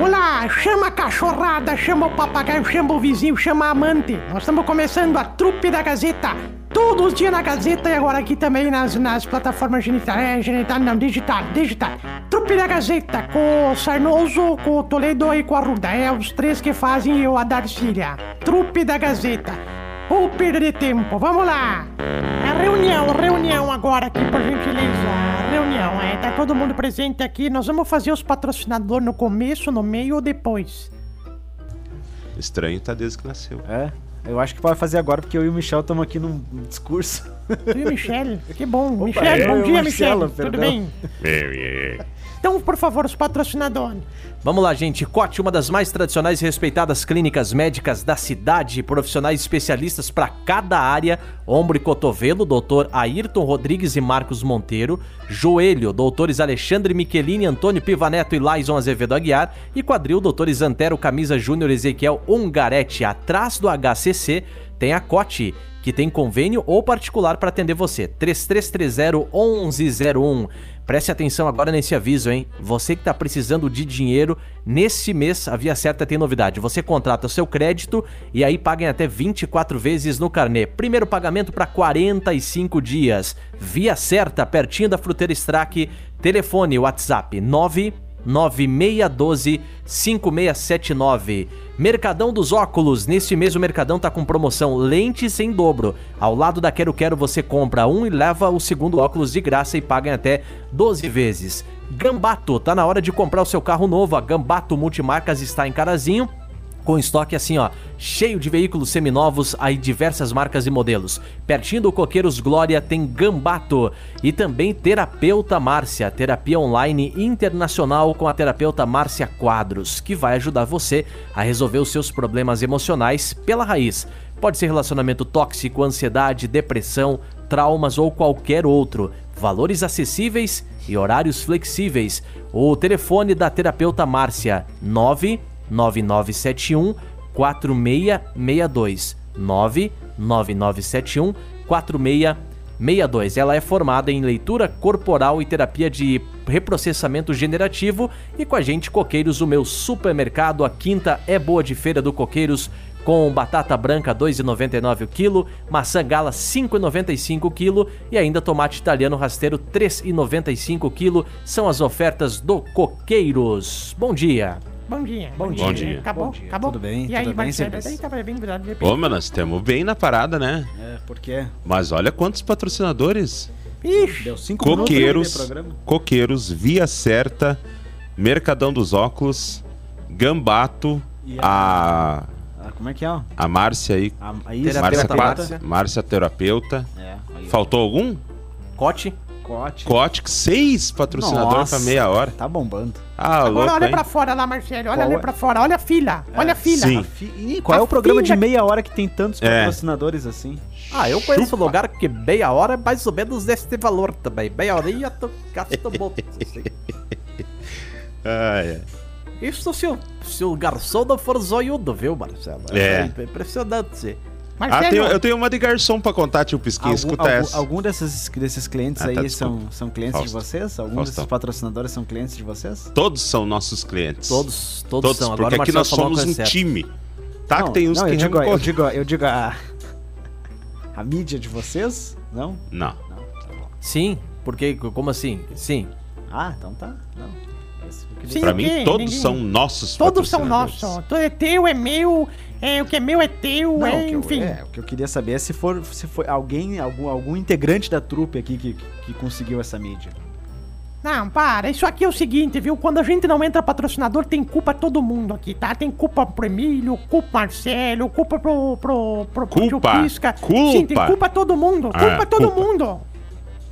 Olá, chama a cachorrada, chama o papagaio, chama o vizinho, chama a amante. Nós estamos começando a trupe da Gazeta. Todos os dias na Gazeta e agora aqui também nas, nas plataformas genital, é, genital, não, digital, digital. Trupe da Gazeta, com o Sarnoso, com o Toledo e com a Ruda. É os três que fazem eu a Darcília. Trupe da Gazeta. Ou perder tempo, vamos lá. É reunião, reunião agora aqui, por gentileza. Reunião, é, tá todo mundo presente aqui. Nós vamos fazer os patrocinadores no começo, no meio ou depois? Estranho tá desde que nasceu. É, eu acho que pode fazer agora, porque eu e o Michel estamos aqui num discurso. Tu e o Michele, que bom. Michele, eu bom e o dia, Michele. Tudo bem? Então, por favor, os patrocinadores. Vamos lá, gente. Cote, uma das mais tradicionais e respeitadas clínicas médicas da cidade, profissionais especialistas para cada área: ombro e cotovelo, doutor Ayrton Rodrigues e Marcos Monteiro, joelho, doutores Alexandre Michelini, Antônio Pivaneto e Laison Azevedo Aguiar, e quadril, doutores Antero Camisa Júnior Ezequiel Ungaretti. Atrás do HCC tem a Cote, que tem convênio ou particular para atender você. 3330 1101. Preste atenção agora nesse aviso, hein? Você que tá precisando de dinheiro, nesse mês a Via Certa tem novidade. Você contrata o seu crédito e aí paga em até 24 vezes no carnê. Primeiro pagamento para 45 dias. Via Certa, pertinho da Fruteira Strack. Telefone WhatsApp 9 9612 5679. Mercadão dos Óculos. Neste mês o Mercadão tá com promoção lentes em dobro. Ao lado da Quero Quero você compra um e leva o segundo óculos de graça e paga em até 12 vezes. Gambato, tá na hora de comprar o seu carro novo. A Gambato Multimarcas está em Carazinho com estoque assim, ó, cheio de veículos seminovos, aí diversas marcas e modelos. Pertinho do Coqueiros Glória tem Gambato e também Terapeuta Márcia, terapia online internacional com a terapeuta Márcia Quadros, que vai ajudar você a resolver os seus problemas emocionais pela raiz. Pode ser relacionamento tóxico, ansiedade, depressão, traumas ou qualquer outro. Valores acessíveis e horários flexíveis. O telefone da terapeuta Márcia 9 9971 4662 99971 4662. Ela é formada em leitura corporal e terapia de reprocessamento generativo e com a gente Coqueiros, o meu supermercado, a quinta é boa de feira do Coqueiros com batata branca 2,99 o quilo, maçã gala 5,95 o quilo e ainda tomate italiano rasteiro 3,95 o quilo. São as ofertas do Coqueiros. Bom dia. Bom dia. Bom dia. Bom dia. Acabou? Bom dia. Acabou? Tudo bem? E aí, Tudo bem? Daí tava bem virado de Ô, mas nós estamos bem na parada, né? É, porque Mas olha quantos patrocinadores. Ixi, deu cinco Coqueiros. Coqueiros, Via Certa, Mercadão dos Óculos, Gambato, E a, Ah, como é que é? ó? a Márcia aí, A, a Isa, Márcia, Terapeuta Márcia. Terapeuta. É, aí, ó. Faltou algum? Cote. Cote. Cotic, seis patrocinadores pra meia hora. Tá bombando. Ah, agora louco, olha hein? pra fora lá, Marcelo. Olha Qual ali é? pra fora. Olha a fila. Olha a fila. sim. Fi- Ih, qual é A o programa de filha- meia hora que tem tantos É. patrocinadores assim? Ah, eu conheço um lugar que meia hora é mais ou menos deste valor também. Meia horinha tu gasta muito. assim. Ah, é. Isso se o, se o garçom não for zoiudo, viu, Marcelo? É. impressionante. Ah, Marcelo, tenho- eu tenho uma de garçom pra contar, tio Pisquinha. Escuta algum, essa. algum desses, desses clientes Ah, aí tá, são, desculpa. são clientes de Fausto. vocês? Algum Faustão. desses patrocinadores são clientes de vocês? Todos são nossos clientes. Todos, todos, Todos, são. porque Agora aqui nós somos um certa. time. Tá não, que tem uns não, que eu digo, eu digo, eu digo a, a mídia de vocês? Não? Não. Não, tá. Sim, porque, como assim? Sim. Ah, então tá. Não. Sim, Pra ninguém- mim, todos ninguém- são nossos Todos são nossos. Tu é teu, é meu. É, o que é meu é teu, Não, é, que eu- enfim. é, o que eu queria saber é se for, se foi alguém, algum, algum integrante da trupe aqui que, que conseguiu essa mídia. Não, para. Isso aqui é o seguinte, viu? Quando a gente não entra patrocinador, tem culpa todo mundo aqui, tá? Tem culpa pro Emílio, culpa pro Marcelo, culpa pro, pro, pro, pro Culpa. Pisca. Culpa. Sim, tem culpa todo mundo. Ah, Culpa todo culpa. mundo.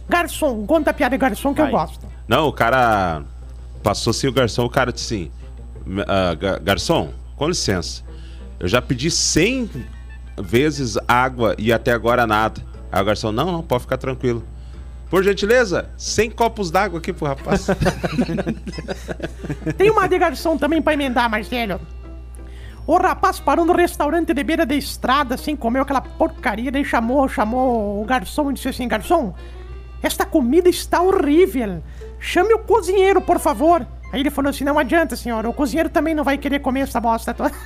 Garçom, conta a piada de garçom que eu gosto. Não, o cara passou assim o garçom, o cara disse assim: "Ah, ga- Garçom, com licença, eu já pedi 100 vezes água e até agora nada. Aí o garçom: Não, não, pode ficar tranquilo. Por gentileza, 100 copos d'água aqui pro rapaz. Tem uma de garçom também pra emendar, Marcelo. O rapaz parou no restaurante de beira da estrada, assim, comeu aquela porcaria, daí chamou, chamou o garçom e disse assim, garçom, esta comida está horrível. Chame o cozinheiro, por favor. Aí ele falou assim: não adianta, senhora, o cozinheiro também não vai querer comer essa bosta toda.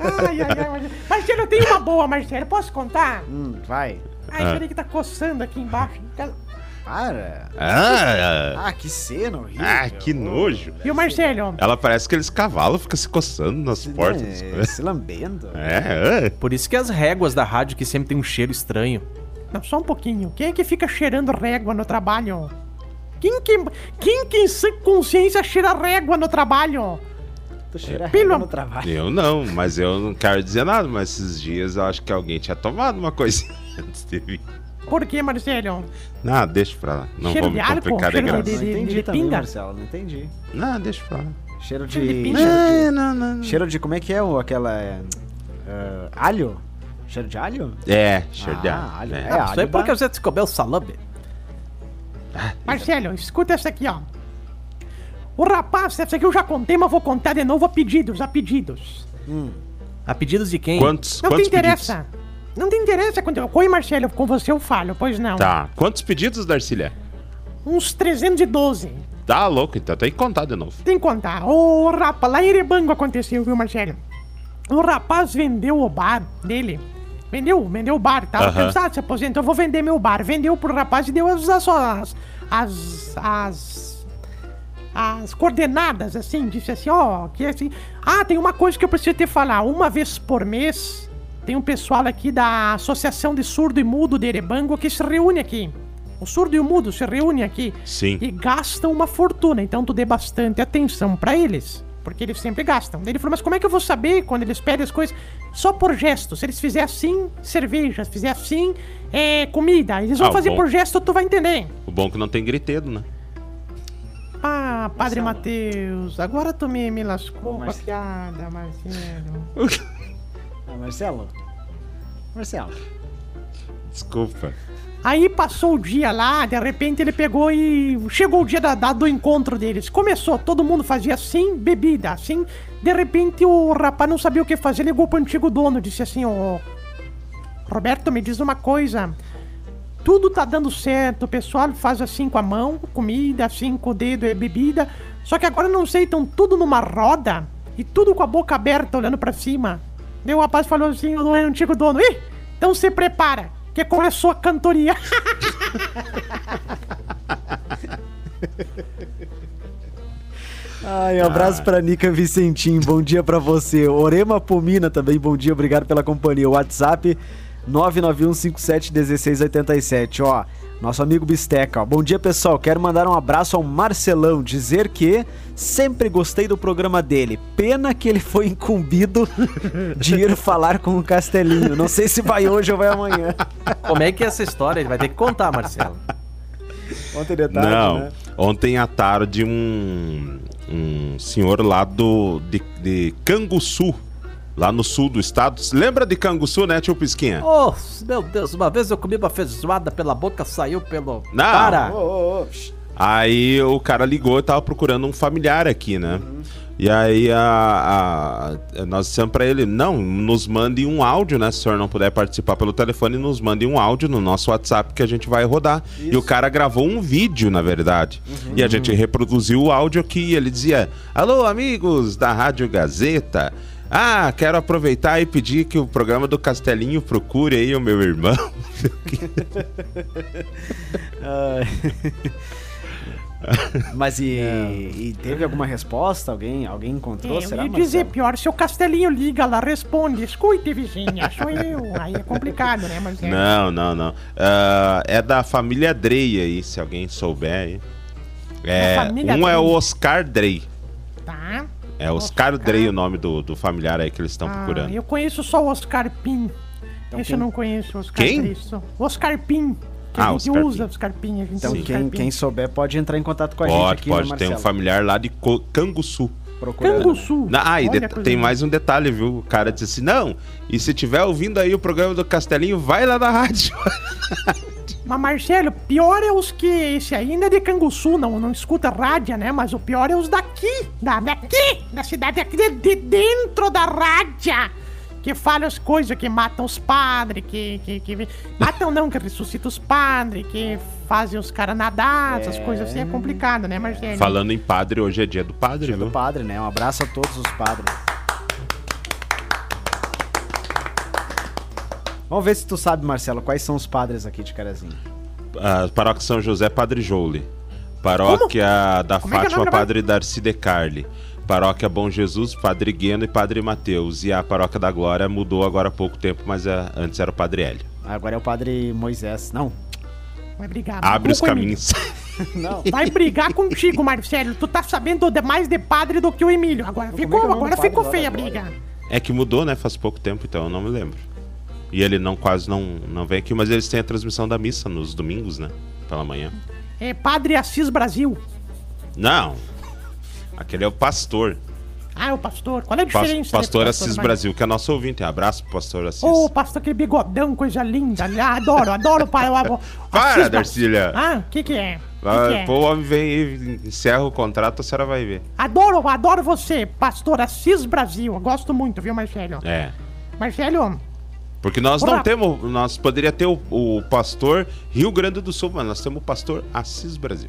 ai, ai, ai, Marcelo. Marcelo, eu tenho uma boa, Marcelo. Posso contar? Hum, vai. Ai, Ah. peraí que tá coçando aqui embaixo. Para. Ah, Ah, que cena horrível. ah, que nojo. E o Marcelo? Ela parece que aqueles cavalos ficam se coçando nas portas. É, se lambendo. É, é. Por isso que as réguas da rádio que sempre tem um cheiro estranho. Não, só um pouquinho. Quem é que fica cheirando régua no trabalho? Quem que, quem que em consciência cheira régua no trabalho? Tu cheira Pelo- régua no trabalho. Eu não, mas eu não quero dizer nada, mas esses dias eu acho que alguém tinha tomado uma coisinha antes de vir. Por que, Marcelo? Não, deixa pra lá. Não Cheiro vou me de complicar de Cheiro graça. de- Não entendi de também, pinga? Marcelo. Não entendi. Não, deixa pra lá. Cheiro de. Cheiro de pinga. cheiro de- não, não, não. Cheiro de. Como é que é o, aquela. é, ah, alho? Cheiro de alho? É, cheiro de Ah, ar. alho, É. é. Isso aí alho porque você descobriu o salame. Marcelo, escuta essa aqui, ó. O rapaz, essa aqui eu já contei, mas vou contar de novo a pedidos, a pedidos. A pedidos de quem? Quantos, Não te quantos interessa. Não te interessa quando eu... Oi, Marcelo, com você eu falo, pois não. pedidos? Tá. Quantos pedidos, Darcília? Uns 312. Tá louco, então tem que contar de novo. Tem que contar. O rapaz, lá em Erebango aconteceu, viu, Marcelo? O rapaz vendeu o bar dele. Vendeu, vendeu o bar. Tava Aham. cansado, se aposentou, eu vou vender meu bar. Vendeu pro rapaz e deu as, as, as, as, as, as coordenadas, assim. Disse assim, ó, que assim... Ah, tem uma coisa que eu preciso te falar. Uma vez por mês, tem um pessoal aqui da Associação de Surdo e Mudo de Erebango que se reúne aqui. O surdo e o mudo se reúnem aqui Sim. e gastam uma fortuna. Então tu dê bastante atenção pra eles. Porque eles sempre gastam. Ele falou, mas como é que eu vou saber quando eles pedem as coisas? Só por gesto. Se eles fizerem assim, cerveja. Se fizer assim, é comida. Eles vão Ah, fazer bom. por gesto, tu vai entender. O bom é que não tem gritedo, né? Ah, Padre Mateus, agora tu me, me lascou a Marcelo. piada, Marcelo. Ah, Marcelo? Marcelo. Desculpa. Aí passou o dia lá, de repente ele pegou e chegou o dia da, da- do encontro deles. Começou, todo mundo fazia assim, bebida, assim. De repente o rapaz não sabia o que fazer, ligou pro antigo dono, disse assim, ô. Roberto, me diz uma coisa. Tudo tá dando certo, o pessoal faz assim com a mão, comida, assim com o dedo, é bebida. Só que agora não sei, estão tudo numa roda e tudo com a boca aberta, olhando pra cima. Daí o rapaz falou assim, o antigo dono, ih, então se prepara, que começou a cantoria. Ai, abraço pra Nica Vicentim, bom dia pra você. Orema Pomina também, bom dia, obrigado pela companhia. WhatsApp 991571687, ó. Nosso amigo Bisteca, ó. Bom dia, pessoal. Quero mandar um abraço ao Marcelão, dizer que sempre gostei do programa dele. Pena que ele foi incumbido de ir falar com o Castelinho. Não sei se vai hoje ou vai amanhã. Como é que é essa história? Ele vai ter que contar, Marcelo. Ontem de tarde, não, né? ontem à tarde um, um senhor lá do, de, de Canguçu, lá no sul do estado. Lembra de Canguçu, né, tio Pisquinha? Oh, meu Deus, uma vez eu comi uma feijoada pela boca, saiu pelo... Não. Para! Ô, ô, psh. Aí o cara ligou e tava procurando um familiar aqui, né? E aí a, a- nós dissemos pra ele, não, nos mande um áudio, né? Se o senhor não puder participar pelo telefone, nos mande um áudio no nosso WhatsApp que a gente vai rodar. E o cara gravou um vídeo, na verdade. E a gente reproduziu o áudio aqui e ele dizia, alô amigos da Rádio Gazeta. Ah, quero aproveitar e pedir que o programa do Castelinho procure aí o meu irmão. Mas e, e teve alguma resposta? Alguém, alguém encontrou? É, eu ia dizer, Marcelo? pior, se o Castelinho liga lá, responde, escute, vizinha, sou eu. Aí é complicado, né, Marcelo? Não, não, não. Ah, é da família Drey aí, se alguém souber aí. É, um é Drey. o Oscar Drey. Tá. É Oscar, Drey o nome do, do familiar aí que eles estão Ah, procurando. eu conheço só o Oscar Pin. Então Esse quem- eu não conheço, Oscar Quem? Cristo. Oscar Pin. Que Ah, a gente Oscar usa. Oscar. A gente Então quem, Oscar quem souber pode entrar em contato com a gente Pode, aqui, pode. né, Tem um familiar lá de Co- Canguçu. Procurando. Canguçu. Na- ah, e tem mais um detalhe, viu? O cara disse assim: não, e se tiver ouvindo aí o programa do Castelinho, vai lá na rádio. Mas, Marcelo, pior é os que. Esse aí ainda é de Canguçu, não, não escuta rádio, né? Mas o pior é os daqui, da, daqui, da cidade aqui, de, de dentro da rádio. que fala as coisas, que matam os padres, que, que, que. Matam não, que ressuscita os padres, que fazem os caras nadar, essas coisas assim é complicado, né, Marcelo? Falando em padre, hoje é dia do padre, Dia viu? do padre, né? Um abraço a todos os padres. Vamos ver se tu sabe, Marcelo, quais são os padres aqui de Carazinho. A paróquia São José, Padre Joule. Paróquia da Como é é o Fátima, da Padre Darcy de Carli. Paróquia Bom Jesus, Padre Gueno e Padre Mateus. E a Paróquia da Glória mudou agora há pouco tempo, mas é, antes era o Padre Hélio. Agora é o padre Moisés. Não. Vai brigar. Abre os caminhos. Não. Vai brigar contigo, Marcelo. Tu tá sabendo mais de padre do que o Emílio. Agora Como é ficou, é agora ficou feia a briga. É que mudou, né? Faz pouco tempo, então eu não me lembro. E ele não quase não, não vem aqui, mas eles têm a transmissão da missa nos domingos, né? Pela manhã. É Padre Assis Brasil. Não. Aquele é o pastor. Ah, é o pastor. Qual é a diferença? pastor de Assis Brasil? Brasil, que é nosso ouvinte. Abraço pro pastor Assis. Ô, pastor, aquele bigodão, coisa linda. Ah, adoro, adoro o pai. o avô. Para, Darcília. Ah, o que que é? Que Ah, que é? O homem vem aí, encerra o contrato, a senhora vai ver. Adoro, adoro você, pastor Assis Brasil. Eu gosto muito, viu, Marcelo? É. Marcelo, Porque nós Olá. não temos. Nós poderia ter o, o pastor Rio Grande do Sul, mas nós temos o pastor Assis Brasil.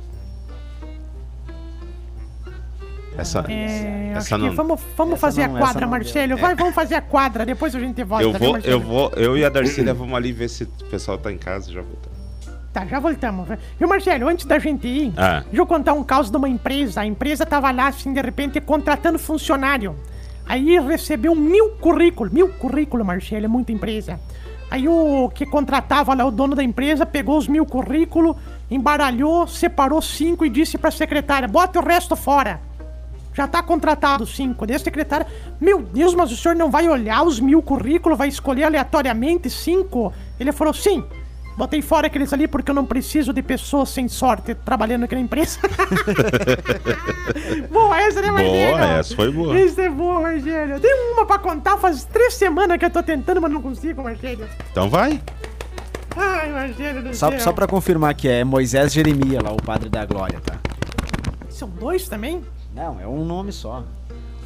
Essa. é, essa não. vamos, vamos essa fazer não- a quadra. Marcelo. Vai, vamos fazer a quadra, depois a gente volta, Eu viu, vou, Marcelo? eu vou, eu e a Darcília vamos ali ver se o pessoal tá em casa já voltamos. Tá, já voltamos. Viu, Marcelo, antes da gente ir, Ah. deixa eu contar um caos de uma empresa. A empresa tava lá, assim, de repente, contratando funcionário. Aí recebeu mil currículos. Mil currículos, Marcelo, é muita empresa. Aí o que contratava lá, o dono da empresa, pegou os mil currículos, embaralhou, separou cinco e disse pra secretária, bota o resto fora. Já tá contratado cinco. Daí a secretária, meu Deus, mas o senhor não vai olhar os mil currículos, vai escolher aleatoriamente cinco? Ele falou, sim. Botei fora aqueles ali porque eu não preciso de pessoas sem sorte trabalhando aqui na empresa. boa essa, né, Marcelo? Boa, essa foi boa. Essa é boa, Marcelo. Tem uma pra contar, faz três semanas que eu tô tentando, mas não consigo, Marcelo. Então vai. Ai, Marcelo do Só, céu. só pra confirmar que é Moisés Jeremias lá, o padre da glória, tá? São dois também? Não, é um nome só.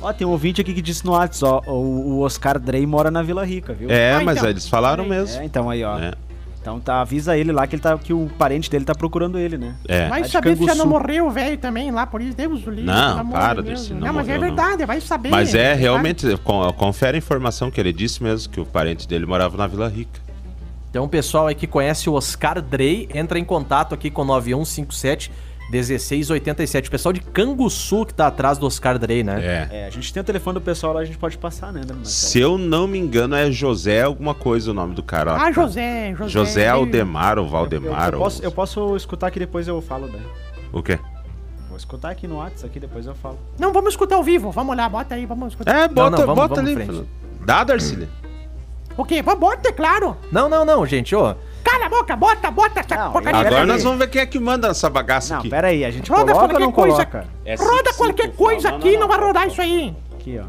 Ó, tem um ouvinte aqui que disse no WhatsApp, ó, o, o Oscar Drey mora na Vila Rica, viu? É, Ah, mas então. eles falaram mesmo. É, então aí, ó. É. Então tá, avisa ele lá que ele tá que o parente dele tá procurando ele, né? É. Vai saber se já não morreu o velho também lá, por isso Deus o livre. Não, para, de Deus. Não, não mas é morreu, não. verdade, vai saber. Mas é verdade. realmente, con- confere a informação que ele disse mesmo, que o parente dele morava na Vila Rica. Então, o pessoal aí que conhece o Oscar Drey, entra em contato aqui com 9157 1687. O pessoal de Canguçu que tá atrás do Oscar Drey, né? É. É, a gente tem o telefone do pessoal lá, a gente pode passar, né? Marcelo? Se eu não me engano, é José alguma coisa o nome do cara. Ah, José, José. José Aldemar ou eu, Valdemar. eu, ou- posso, eu posso escutar aqui depois eu falo, né? O quê? Vou escutar aqui no WhatsApp aqui depois eu falo. Não, vamos escutar ao vivo. Vamos lá, bota aí, vamos escutar. É, bota, não, vamos- bota vamos ali. Dá, Darcília. O quê? Bota, é claro. Não, não, não, gente, ô. Cala a boca, bota, bota essa Não, porcaria. Agora nós vamos ver quem é que manda essa bagaça Não, aqui. pera aí, a gente Roda coloca ou não coisa. coloca? É Roda 55, qualquer coisa não, aqui, não, não, vai não. rodar isso aí. Aqui, ó.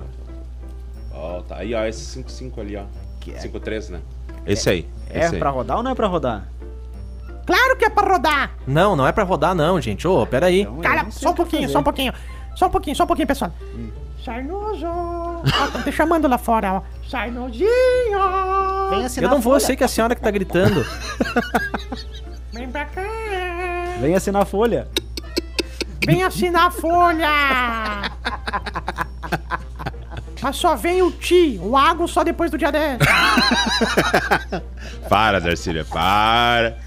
Ó, tá aí, ó, esse 55 ali, ó. Que é- 53, né? Esse aí. É esse aí. pra rodar ou não é pra rodar? Claro que é pra rodar. Não, não é pra rodar, não, gente. Ô, pera aí. Então, Cala, não só um pouquinho, só um pouquinho. Só um pouquinho, só um pouquinho, pessoal. Sarnoso. Ó, tão te chamando lá fora, ó. Sarnozinho. Vem assinar Eu não vou, eu folha. sei que é a senhora que tá gritando. Vem pra cá. Vem assinar a folha. Vem assinar a folha. Mas só vem o ti, o água só depois do dia 10. Para, Darcília, para.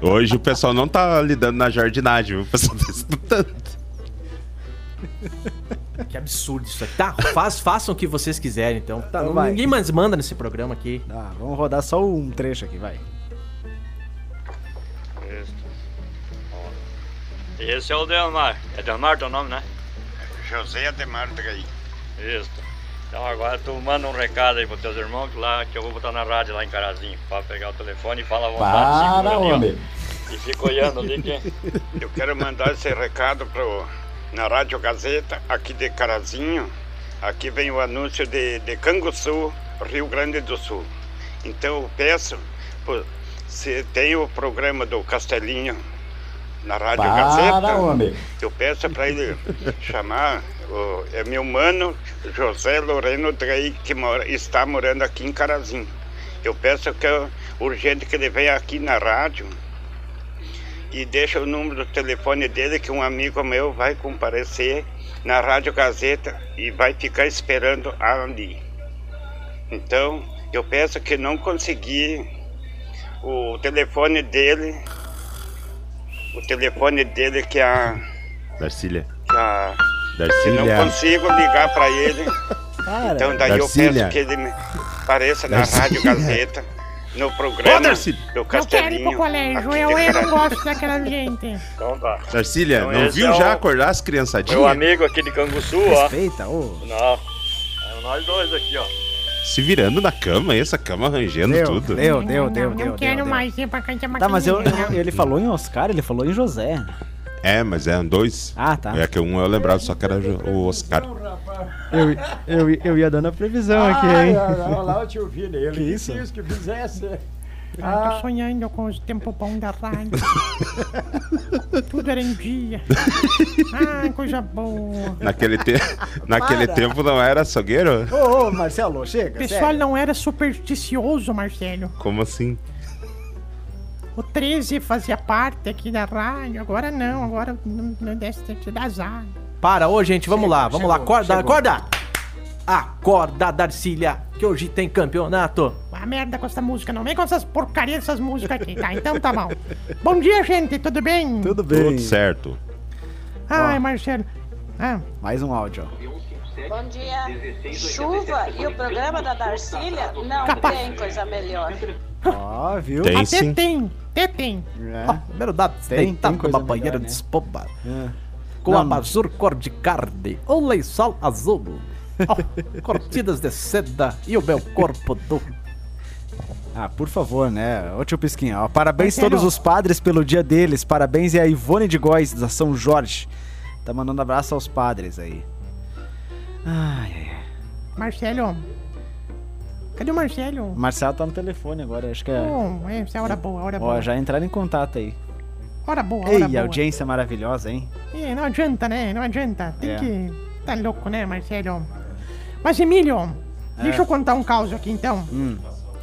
Hoje o pessoal não tá lidando na jardinagem, viu? O pessoal tá escutando. Que absurdo isso aqui. Tá, faz, façam o que vocês quiserem, então. Tá, Então vai. ninguém mais manda nesse programa aqui. Ah, vamos rodar só um trecho aqui, vai. Esse é o Delmar. É Delmar teu nome, né? José Ademar Drey. Isso. Então agora tu manda um recado aí pros teus irmãos que lá que eu vou botar na rádio lá em Carazinho. Pode pegar o telefone e fala à vontade. ali, ó. E fica olhando ali que. Eu quero mandar esse recado pro, na Rádio Gazeta, aqui de Carazinho. Aqui vem o anúncio de, de Canguçu, Rio Grande do Sul. Então eu peço, se tem o programa do Castelinho na Rádio Para, Gazeta. homem. Eu peço para ele chamar o, é meu mano José Loreno Drey, que mora, está morando aqui em Carazinho. Eu peço que é urgente que ele venha aqui na rádio e deixa o número do telefone dele que um amigo meu vai comparecer na Rádio Gazeta e vai ficar esperando ali. Então, eu peço que não consegui o telefone dele, o telefone dele que a, Darcília. que a que não Darcília. consigo ligar para ele. Cara, Então daí eu Darcília. peço que ele me apareça na Darcília. Rádio Gazeta, no programa Ô, Darcília. Eu quero ir pro colégio, eu, eu não gosto daquela gente. Então tá. Darcília, Então não viu é já o- acordar as Meu criançadinhas? amigo aqui de Canguçu, ó. respeita, ô. Não. É nós dois aqui, ó. Se virando na cama, essa cama arranjando Deu, tudo. deu, Não, deu, não, deu, Não deu, quero deu, mais ir pra cantar Tá, mas eu, ele falou em Oscar, ele falou em José. É, mas eram dois. Ah, tá. É que um eu lembrava só que era o Oscar. Eu, eu, eu ia dando a previsão aqui, Ah, hein? não, não, lá o tio Vini, ele Que isso? que fizesse. Eu Ah. tô sonhando com os tempos bons da rádio. Tudo era em dia. Ah, coisa boa. Naquele, te... Naquele Para. tempo não era açougueiro? Ô, ô, Marcelo, chega. O pessoal sério. não era supersticioso, Marcelo. Como assim? O 13 fazia parte aqui da rádio, agora não, agora não, não desce te dá azar. Para, ô gente, vamos lá, vamos lá. chegou, Acorda, chegou. acorda! Acorda, Darcília, que hoje tem campeonato. A merda com essa música, não vem com essas porcarias dessas músicas aqui, tá? Então tá bom. Bom dia, gente, tudo bem? Tudo bem. Tudo certo. Ai, Marcelo. Ah, Mais um áudio, ó. Bom dia. Chuva e o programa da Darcília não Capaz. tem coisa melhor. Ó, viu? Tem até sim. tem, até tem. É. Ó, primeiro dado, Tem- tem coisa numa banheira melhor, de né? espuma. É. Com Não, abajur cor de carne, um lençol azul. Cortinas de seda e o meu corpo do. Ah, por favor, né? Ô tio Pisquinha, ó, parabéns Marcelo. todos os padres pelo dia deles. Parabéns e a Ivone de Góis, da São Jorge. Tá mandando abraço aos padres aí. Ai, ai, ai. Marcelo. Cadê o Marcelo? O Marcelo tá no telefone agora, acho que é. Oh, essa é hora boa, hora Ó, boa. já entraram em contato aí. Hora boa, Ei, hora boa. audiência maravilhosa, hein? Ih, não adianta, né? Não adianta. Tem É. que. Tá louco, né, Marcelo? Mas, Emílio, deixa eu contar um caos aqui então. Hum.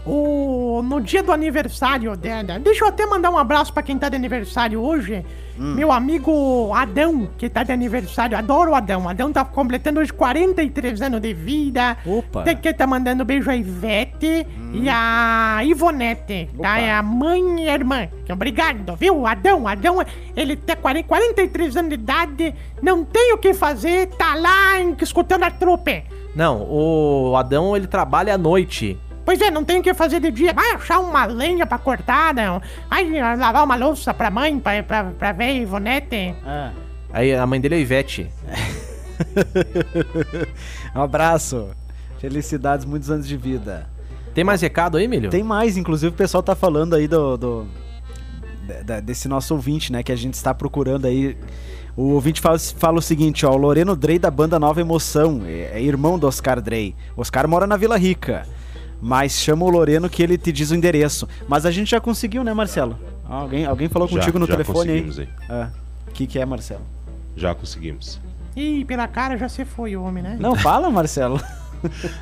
O, no dia do aniversário dela, deixa eu até mandar um abraço pra quem tá de aniversário hoje. Hum. Meu amigo Adão, que tá de aniversário. Adoro o Adão. Adão tá completando hoje 43 anos de vida. Opa. Tem que tá mandando beijo a Ivete e a Ivonete, tá? É a mãe e a irmã. Obrigado, viu? Adão, Adão, ele tem 40, 43 anos de idade, não tem o que fazer, tá lá escutando a trupe. Não, o Adão ele trabalha à noite. Pois é, não tem o que fazer de dia. Vai achar uma lenha pra cortar, não. Vai lavar uma louça pra mãe, pra, pra, pra ver Ivonete. Ah. Aí a mãe dele é Ivete. um abraço. Felicidades, muitos anos de vida. Tem mais recado aí, Milho? Tem mais, inclusive o pessoal tá falando aí do, do- desse nosso ouvinte, né? Que a gente está procurando aí. O ouvinte fala, fala o seguinte, ó, o Loreno Drey da banda Nova Emoção, é, é irmão do Oscar Drey. Oscar mora na Vila Rica, mas chama o Loreno que ele te diz o endereço. Mas a gente já conseguiu, né, Marcelo? Alguém, alguém falou Já, contigo no já telefone aí? conseguimos aí. Ah, O que, que é, Marcelo? Já conseguimos. Ih, pela cara já se foi o homem, né? Não, fala, Marcelo.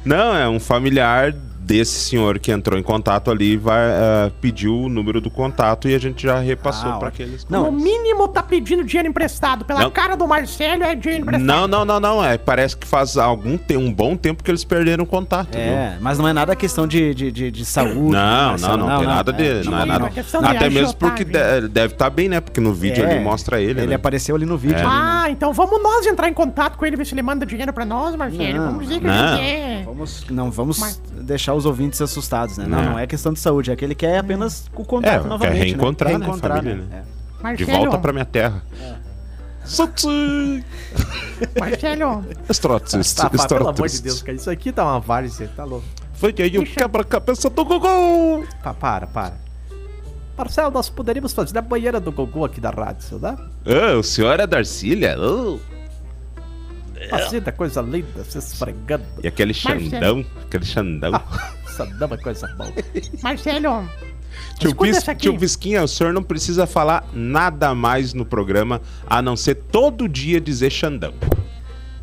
Não, é um familiar desse senhor que entrou em contato ali, vai eh, pediu o número do contato e a gente já repassou Ah, pra ótimo. aqueles. Não, No mínimo tá pedindo dinheiro emprestado. Pela Não. cara do Marcelo é dinheiro emprestado. Não, não, não, não. É, parece que faz algum te um bom tempo que eles perderam o contato. viu? É, mas não é nada questão de, de, de, de saúde. Não, né, não, não, tem nada de. é, não é não, nada. é Até mesmo porque de- deve estar bem, né? Porque no vídeo É, ali mostra ele, Ele né? apareceu ali no vídeo. É. ali, né? Ah, então vamos nós entrar em contato com ele, ver se ele manda dinheiro pra nós, Marcelo. Não, vamos dizer que não. a gente é. Vamos, não vamos Mas- deixar os ouvintes assustados, né? Não, Não. não é questão de saúde, é que ele quer apenas o contato É, quer novamente. né? reencontrar, né, família, né? né? É. De volta pra minha terra. Sotsi! Marcelo, Estrotes, Tá, pá, pelo amor de. Deus, cara. Isso aqui tá uma várzea, tá louco. Foi aí o quebra-cabeça do Gogol! Pá, para, para. Marcelo, nós poderíamos fazer a banheira do Gogô aqui da rádio, né? Ah, o senhor é Darcília? Oh. Fazenda, coisa linda, se esfregando. E aquele Marcelo. Xandão, aquele Xandão. Essa dama é coisa boa. Marcelo, Tio, Bis, essa aqui. tio Bisquinha, o senhor não precisa falar nada mais no programa, a não ser todo dia dizer Xandão.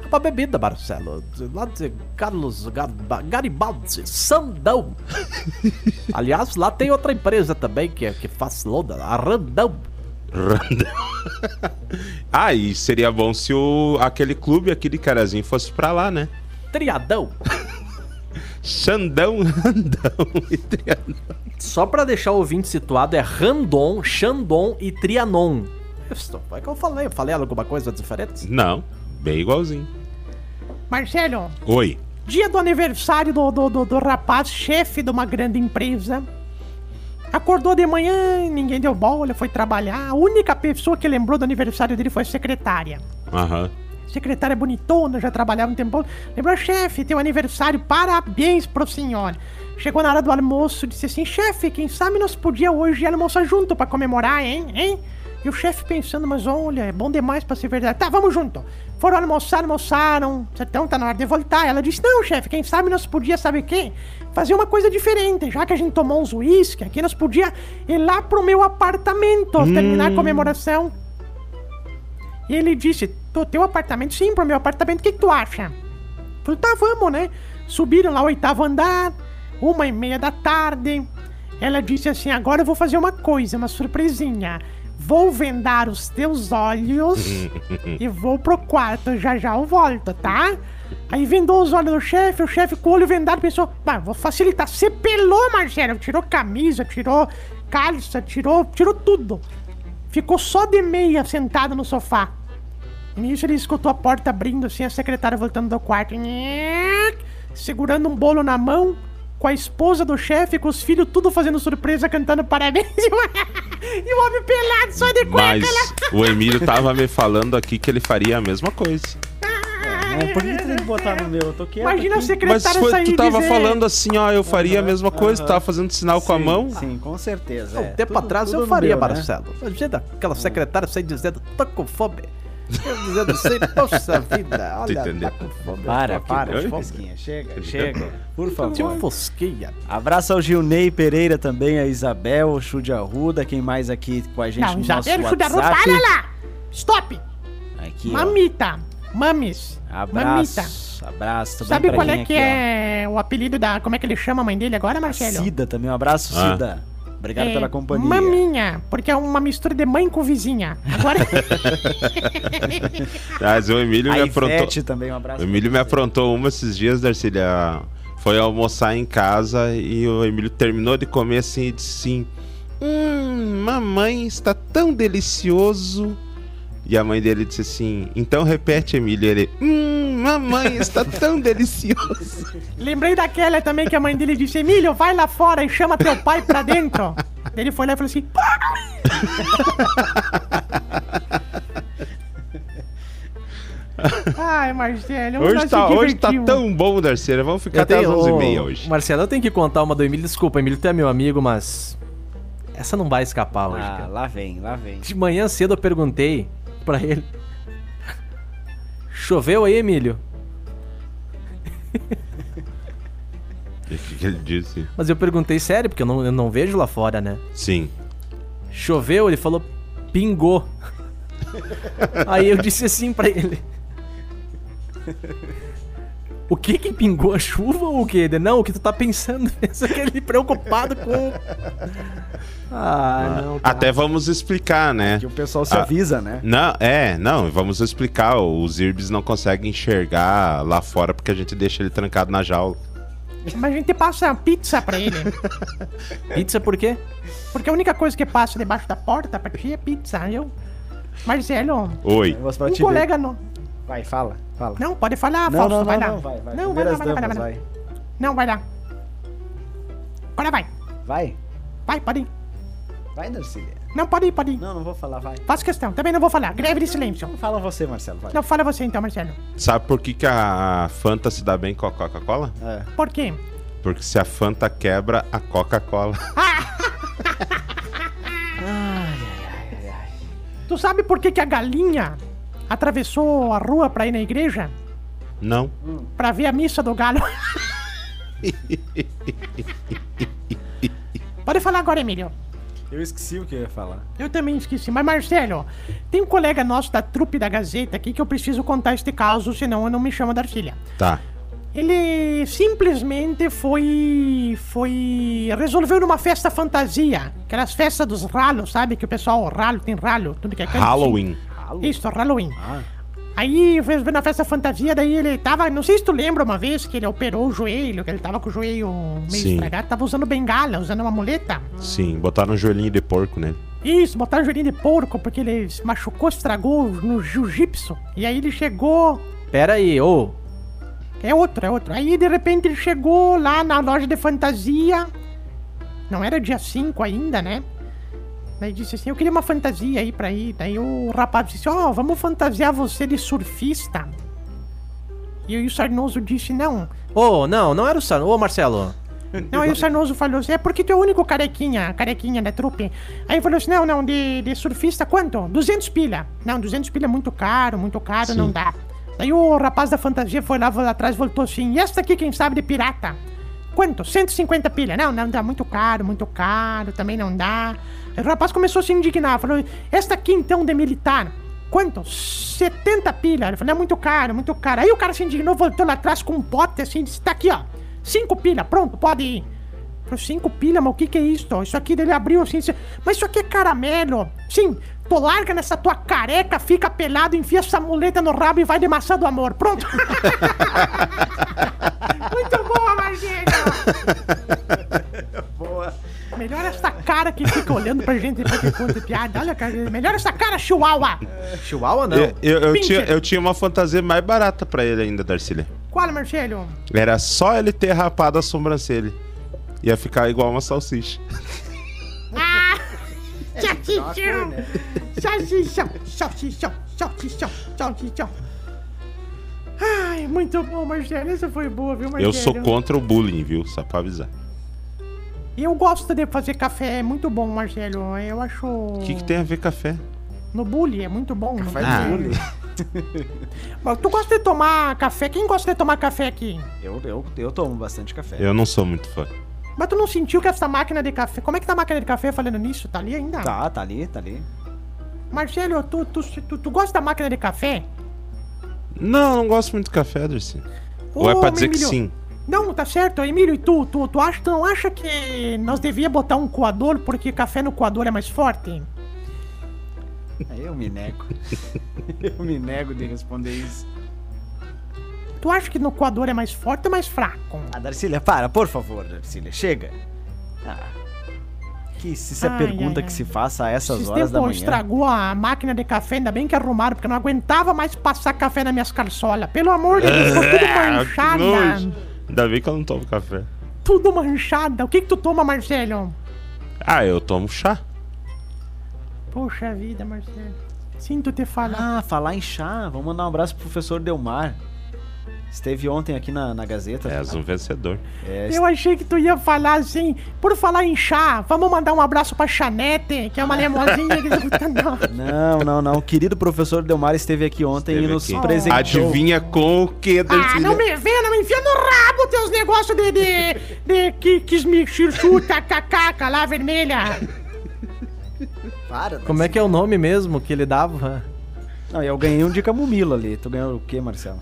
É uma bebida, Marcelo. Lá de Carlos Gar Garibaldi, Sandão. Aliás, lá tem outra empresa também que, que faz loda, a Randão. Random. ah, e seria bom se o, aquele clube, aquele carazinho fosse pra lá, né? Triadão. Xandão, Randão e Triadão. Só pra deixar o ouvinte situado, é Randon, Xandon e Trianon. Isso, é que eu falei. Eu falei alguma coisa diferente? Não, bem igualzinho. Marcelo, Oi. dia do aniversário do, do, do, do rapaz, chefe de uma grande empresa. Acordou de manhã, ninguém deu bola, foi trabalhar. A única pessoa que lembrou do aniversário dele foi a secretária. Aham. Secretária bonitona, já trabalhava um tempo. Lembrou, chefe, teu aniversário, parabéns pro senhor. Chegou na hora do almoço, disse assim, chefe, quem sabe nós podia hoje almoçar junto pra comemorar, hein, hein? E o chefe pensando, mas olha, é bom demais pra ser verdade. Tá, vamos junto. Foram almoçar, almoçaram. Então tá na hora de voltar. Ela disse, não, chefe, quem sabe nós podia, sabe o quê? Fazer uma coisa diferente. Já que a gente tomou uns uísque aqui, nós podia ir lá pro meu apartamento, terminar a comemoração. E ele disse, do teu apartamento? Sim, pro meu apartamento, o que, que tu acha? Falei, tá, vamos, né? Subiram lá o oitavo andar, uma e meia da tarde. Ela disse assim, agora eu vou fazer uma coisa, uma surpresinha. Vou vendar os teus olhos e vou pro quarto, já já eu volto, tá? Aí vendou os olhos do chefe, o chefe com o olho vendado pensou, bah, vou facilitar. Você pelou, Marcelo, tirou camisa, tirou calça, tirou, tirou tudo. Ficou só de meia sentado no sofá. Nisso ele escutou a porta abrindo, assim, a secretária voltando do quarto. Segurando um bolo na mão, com a esposa do chefe, com os filhos, tudo fazendo surpresa, cantando parabéns. E o- e o homem pelado, só de cueca Mas lá. o Emílio tava me falando aqui que ele faria a mesma coisa. É, por que tem que botar no meu? Eu tô quieto Imagina a aqui. secretária Mas foi, tu tava dizer- falando assim, ó, eu faria a mesma coisa, tu tava fazendo sinal com a Sim, mão. Sim, com certeza. Um é. tempo Tudo- atrás tudo eu faria, meu, né? Marcelo. Imagina aquela secretária sair dizendo, tô com fome. Eu dizendo assim, poxa vida, olha, tá com fome. Para, para, com de fome. pesquinha. Chega, chega. Por favor. Tinha um fosquinha. Abraço ao Gilney Pereira também, a Isabel, o Chude Arruda, quem mais aqui com a gente Não, no já nosso deixa o garoto. WhatsApp. Para lá! Stop! Aqui, ó. Mames. Abraço, Mamita. abraço também Sabe qual é que aqui, é o apelido da. Como é que ele chama a mãe dele agora, ó. Marcelo? Cida também, um abraço, Ah. Cida. Obrigado É, pela companhia. Maminha, porque é uma mistura de mãe com vizinha. Agora. Mas o Emílio me A aprontou. Ivete também, um abraço. O Emílio me aprontou uma esses dias, Darcília. Foi almoçar em casa e o Emílio terminou de comer assim e disse assim: Hum, mamãe está tão delicioso. E a mãe dele disse assim: Então repete, Emílio. Ele: Hum, mamãe está tão delicioso. Lembrei daquela também que a mãe dele disse: Emílio, vai lá fora e chama teu pai pra dentro. Ele foi lá e falou assim: Ai, Marcelo, Hoje tá, hoje tá tão bom, Darcília. Vamos ficar até as tenho- 11h30 ô, hoje. Marcelo, eu tenho que contar uma do Emílio. Desculpa, Emílio, tu é meu amigo, mas. Essa não vai escapar hoje, Ah, cara. lá vem, lá vem. De manhã cedo eu perguntei pra ele. Choveu aí, Emílio? O que, que ele disse? Mas eu perguntei sério, porque eu não, eu não vejo lá fora, né? Sim. Choveu, ele falou, pingou. Aí eu disse assim pra ele. O que que pingou a chuva ou o que? Não, o que tu tá pensando? Pensa que ele preocupado com. Ah, não. cara. Até vamos explicar, né? Que o pessoal se Ah. avisa, né? Não, é, não, vamos explicar. Os Irbs não conseguem enxergar lá fora porque a gente deixa ele trancado na jaula. Mas a gente passa pizza pra ele. Pizza por quê? Porque a única coisa que passa debaixo da porta pra ti é pizza. Eu. Marcelo, Oi. Um colega não. Vai, fala, fala. Não, pode falar, não, Fausto, não, não, vai lá. não, vai, vai. Não, vai lá, vai vai lá, vai. Não, vai lá. Agora vai. Vai, Vai, pode ir. vai, Darcília. Não, pode ir, pode ir. Não, não vou falar, vai. Faço questão. Também não vou falar. Greve de silêncio. Fala você, Marcelo, vai. Não, fala você então, Marcelo. Sabe por que, que a Fanta se dá bem com a Coca-Cola? É. Por quê? Porque se a Fanta quebra, a Coca-Cola. Tu sabe por que, que a galinha atravessou a rua pra ir na igreja? Não. Pra ver a missa do galo. Pode falar agora, Emílio. Eu esqueci o que eu ia falar. Eu também esqueci. Mas, Marcelo, tem um colega nosso da trupe da Gazeta aqui que eu preciso contar este caso, senão eu não me chamo Darcília. Tá. Ele simplesmente foi. foi. resolveu numa festa fantasia. Aquelas festas dos ralos, sabe? Que o pessoal ralo, tem ralo, tudo que é canto, Halloween. Sim. Isso, Halloween. Aí fez na festa fantasia, daí ele tava. Não sei se tu lembra uma vez que ele operou o joelho, que ele tava com o joelho meio Sim. estragado, tava usando bengala, usando uma muleta. Sim, botaram um joelhinho de porco nele. Isso, botaram joelhinho de porco, porque ele se machucou, estragou no jiu-jitsu. E aí ele chegou. Pera aí, ô. É outro, é outro. Aí de repente ele chegou lá na loja de fantasia. Não era dia 5 ainda, né? Daí disse assim: Eu queria uma fantasia aí pra ir. Daí o rapaz disse: Ó, vamos fantasiar você de surfista. E o Sarnoso disse: Não. Ô, não, não era o San... Ô, Marcelo. Não, aí o Sarnoso falou assim: É porque tu é o único carequinha, carequinha da trupe. Aí falou assim: Não, não, de, de surfista quanto? 200 pilha. Não, 200 pilha é muito caro, muito caro, não dá. Daí o rapaz da fantasia foi lá, lá atrás voltou assim: E esta aqui, quem sabe, de pirata? Quanto? 150 pilha. Não, não dá, muito caro, muito caro, também não dá. O rapaz começou a se indignar, falou: Esta aqui então de militar. Quanto? 70 pilha. Ele falou: É muito caro, muito caro. Aí o cara se indignou, voltou lá atrás com um pote assim, disse: Tá aqui, ó. 5 pilha, pronto, pode ir. Falei, cinco pilha, mas o que que é isso? Isso aqui dele abriu assim, disse, mas isso aqui é caramelo. Sim, tu larga nessa tua careca, fica pelado, enfia essa muleta no rabo e vai de maçã do amor. Pronto. Muito boa, Marcelo. Boa. Melhor essa cara que fica olhando pra gente depois que conta piada. Olha, cara, melhor essa cara, chihuahua. Chihuahua não. Eu, eu, eu tinha, eu tinha uma fantasia mais barata pra ele ainda, Darcília. Qual, Marcelo? Era só ele ter rapado a sobrancelha. Ia ficar igual uma salsicha. Ah! Salsichão! Salsichão! Salsichão! Salsichão! Salsichão! Ai, muito bom, Marcelo. Essa foi boa, viu, Marcelo? Eu sou contra o bullying, viu? Só pra avisar. Eu gosto de fazer café, é muito bom, Marcelo. Eu acho. O que, que tem a ver café? No bully, é muito bom. Café de bully. bullying. Tu gosta de tomar café? Quem gosta de tomar café aqui? Eu, eu, eu tomo bastante café. Eu não sou muito fã. Mas tu não sentiu que essa máquina de café. Como é que tá a máquina de café falando nisso? Tá ali ainda? Tá, tá ali, tá ali. Marcelo, tu, tu, tu, tu gosta da máquina de café? Não, não gosto muito de café, Darcy. Ou é pra dizer que Emílio, sim? Não, tá certo. Emílio, e tu? Tu, tu, acha, tu não acha que nós devíamos botar um coador porque café no coador é mais forte? Aí eu me nego. eu me nego de responder isso. Tu acha que no coador é mais forte ou mais fraco? Ah, Darcília, para, por favor, Darcília, chega. Ah. Que se isso é Ai, pergunta ai, que ai. se faça a essas Esses horas da manhã. estragou a máquina de café, ainda bem que arrumaram, porque eu não aguentava mais passar café nas minhas calçolas. Pelo amor de Deus, ficou tudo Ah, que manchada. Ainda bem que eu não tomo café. Tudo manchada. O que que tu toma, Marcelo? Ah, eu tomo chá. Poxa vida, Marcelo. Sinto te falar. Ah, falar em chá, vamos mandar um abraço pro professor Delmar. Esteve ontem aqui na, na Gazeta. És um vencedor. É, Eu achei que tu ia falar assim, por falar em chá, vamos mandar um abraço pra Chanete, que é uma lemosinha que escuta nós. Não, não, não. O querido professor Delmar esteve aqui ontem Esteve e nos aqui. presenteou. Adivinha com o que, Ah, não me venha, não me enfia no rabo teus negócios de, de, de que, que chuta, cacaca lá, vermelha. Para, Como é que é o nome mesmo que ele dava? Não, eu ganhei um de camomila ali. Tu ganhou o quê, Marcelo?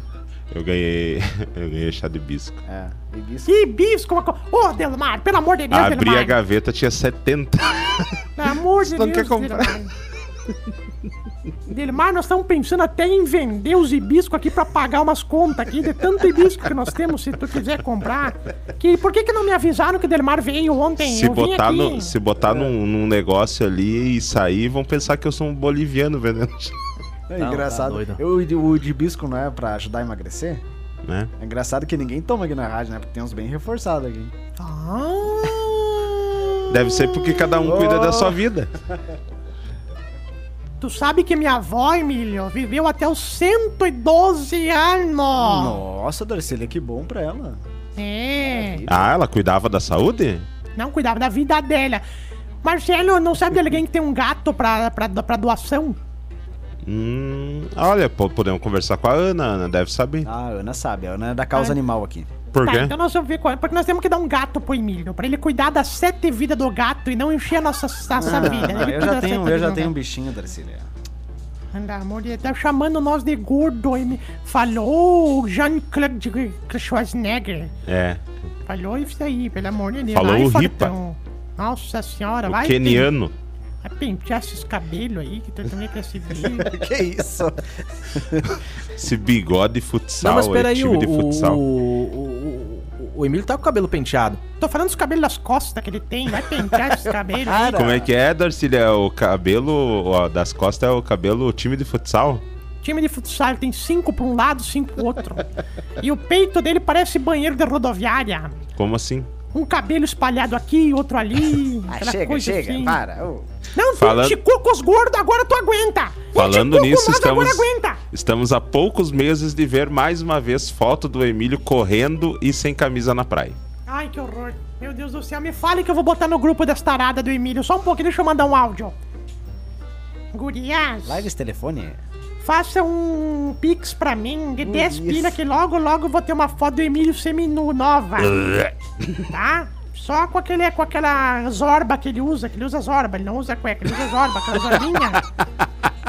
Eu ganhei. Eu ganhei chá de bisco. É, hibisco. Que bisco. uma co- Ô, Delmar, pelo amor de Deus, Abri a Delmar. gaveta, tinha 70. Pelo amor de não Deus, quer comprar. Delmar. Delmar, nós estamos pensando até em vender os hibiscos aqui pra pagar umas contas aqui de tanto hibisco que nós temos, se tu quiser comprar. Que, por que que não me avisaram que o Delmar veio ontem? Se Eu vim botar, aqui. no, se botar num, num negócio ali e sair, vão pensar que eu sou um boliviano vendendo chá, É Não, tá engraçado. doido. Eu- o de hibisco não é pra ajudar a emagrecer? né? É engraçado que ninguém toma aqui na rádio, né? Porque tem uns bem reforçados aqui. Ah. Deve ser porque cada um cuida da sua vida. Tu sabe que minha avó, Emílio, viveu até os 112 anos. Nossa, Darcília, que bom pra ela. É. Ah, ela cuidava da saúde? Não cuidava da vida dela. Marcelo, não sabe de alguém que tem um gato pra, pra, pra doação? Hum, olha, po- podemos conversar com a Ana, a Ana deve saber. Ah, a Ana sabe, a Ana é da causa Ah. animal aqui. Por Tá, quê? então nós vamos ver qual é. Porque nós temos que dar um gato pro Emílio, pra ele cuidar das sete vidas do gato e não encher a nossa, nossa vida. Ah, Ele eu já tenho, eu já tenho um bichinho, Darcília. Anda, amor, ele tá chamando nós de gordo. Ele falou o Jean-Claude Schwarzenegger. É. Falou isso aí, pelo amor de Deus. Falou Ai, o. Ripa. Nossa senhora, O vai. keniano. pen- Vai pentear esses cabelos aí, que tu também quer se ver. que isso? Esse bigode futsal. Não, mas é peraí, time o, de o, futsal. o, o, o Emílio tá com o cabelo penteado. Tô falando dos cabelos das costas que ele tem. Vai pentear esses cabelos aí. Como é que é, Darcília? O cabelo ó, das costas é o cabelo time de futsal? Time de futsal ele tem cinco pra um lado, cinco pro outro. E o peito dele parece banheiro de rodoviária. Como assim? Um cabelo espalhado aqui, outro ali. Ah, chega, coisa chega, assim. para. Não, Falando- 20 cocos gordo, agora tu aguenta. 20 Falando nisso, estamos, Agora aguenta. estamos a poucos meses de ver mais uma vez foto do Emílio correndo e sem camisa na praia. Ai, que horror. Meu Deus do céu, me fale que eu vou botar no grupo dessa tarada do Emílio. Só um pouquinho, deixa eu mandar um áudio. Gurias, Larga esse telefone. Faça um pix pra mim de 10 isso. pila que logo, logo eu vou ter uma foto do Emílio seminu nova. tá? Só com, aquele, com aquela zorba que ele usa, que ele usa zorba, ele não usa cueca, ele usa zorba, aquela zorbinha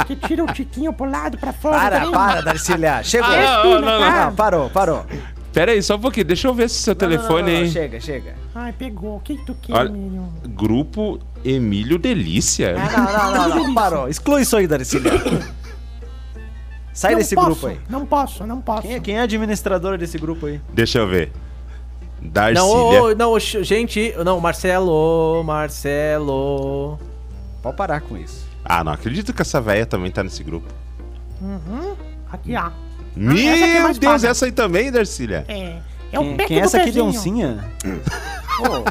que tira o tiquinho pro lado, pra fora. Para, também. para, Darcília. Chegou. Ah, não, não, tá? Não, parou, parou. Pera aí, só um pouquinho, deixa eu ver se seu telefone Não, não, não, aí. Chega, chega. Ai, pegou. O que, que tu quer, Olha, Emílio? grupo Emílio Delícia. Ah, Não, não, não, não, parou. Exclui isso aí, Darcília. Sai Não desse posso, grupo aí. Não posso, não posso. Quem é, quem é a administradora desse grupo aí? Deixa eu ver. Darcília. Não, ô, ô, não, gente, não, Marcelo, Marcelo. Pode parar com isso. Ah, não acredito que essa velha também tá nesse grupo. Uhum. Aqui, ó. Meu essa que é Deus, paga. essa aí também, Darcília. É. É o Quem, pack quem é do essa aqui de pezinho. oncinha? Ô,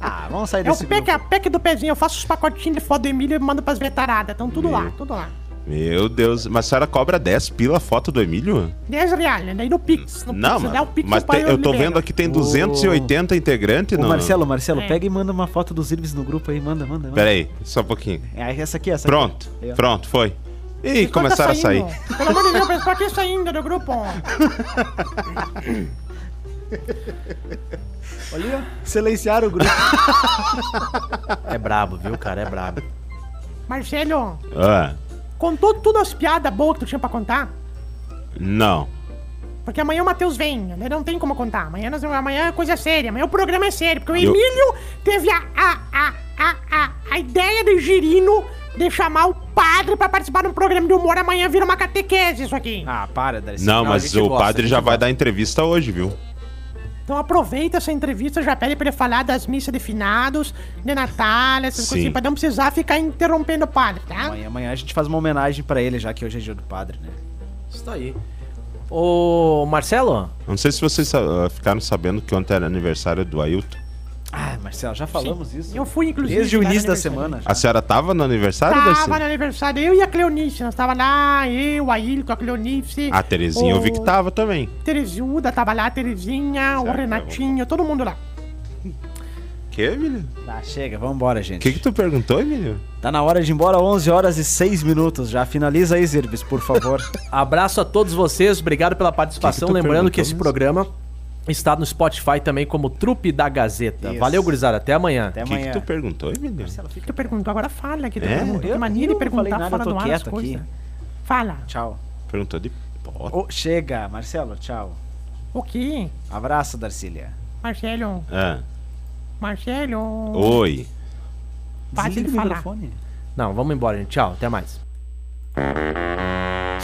Ah, vamos sair É o desse pack, grupo. a pack do pezinho. Eu faço os pacotinhos de foto do Emílio e mando pras vetaradas. Estão tudo lá, tudo lá. Meu Deus, mas a senhora cobra 10 pila a foto do Emílio? 10 reais, né? Daí no Pix. No Não, Pix, dá o mas, Pix mas tem- eu tô vendo aqui tem 280 integrantes Ô, no... Marcelo, Marcelo, É. pega e manda uma foto dos Irbis no grupo aí. Manda, manda. manda. Pera aí, só um pouquinho. É essa aqui, essa Pronto, aqui. Pronto, foi. Ih, Quem começaram a tá sair. saindo? Pelo amor de Deus, pessoal aqui saindo do grupo. Olha, silenciaram o grupo. É brabo, viu, cara? É brabo. Marcelo, Ah, contou tudo as piadas boas que tu tinha pra contar? não. Porque amanhã o Matheus vem, né? não tem como contar. Amanhã, nós, amanhã é coisa séria, amanhã o programa é sério. Porque o Eu- Emílio teve a, a, a, a, a, a ideia de Girino de chamar o padre pra participar de um programa de humor. Amanhã vira uma catequese isso aqui. Ah, para, Darcília. Não, Não, mas o gosta, padre já vai dar entrevista hoje, viu? Então aproveita essa entrevista, já pede pra ele falar das missas de finados, de Natal, essas Sim. coisas assim, pra não precisar ficar interrompendo o padre, tá? Amanhã, amanhã a gente faz uma homenagem pra ele, já que hoje é dia do padre, né? Isso aí. Ô, Marcelo, Não sei se vocês ah, ficaram sabendo que ontem era aniversário do Ailton. Ah, Marcelo, já falamos isso. Eu fui, inclusive. Desde o início da semana. A senhora tava no aniversário, Tava Darcy? no aniversário, eu e a Cleonice, nós tava lá, eu, o Ailton, a Cleonice. A Terezinha eu vi que o tava também. Tereziuda tava lá, a Terezinha, o Certo, Renatinho, todo mundo lá. Que, Emílio? Tá, chega, vambora, O gente. que que tu perguntou, Emílio? Tá na hora de ir embora, 11 horas e 6 minutos. Já finaliza aí, Zirbis, por favor. abraço a todos vocês, obrigado pela participação. Que que Lembrando que esse mesmo? programa está no Spotify também como Trupe da Gazeta. Isso. Valeu, gurizada, até amanhã. Até O que que amanhã. tu perguntou, Emílio? Tu perguntou, agora fala que tu É? perguntou. Que mania eu de perguntar nada, tô do ar as quieto coisas. aqui. Fala. Tchau. Perguntou de. Ô, chega, Marcelo, tchau. O quê? Abraço, Darcília. Marcelo, Ah, Marcelo. oi. Para de falar. microfone. Não, vamos embora, gente. Tchau, até mais.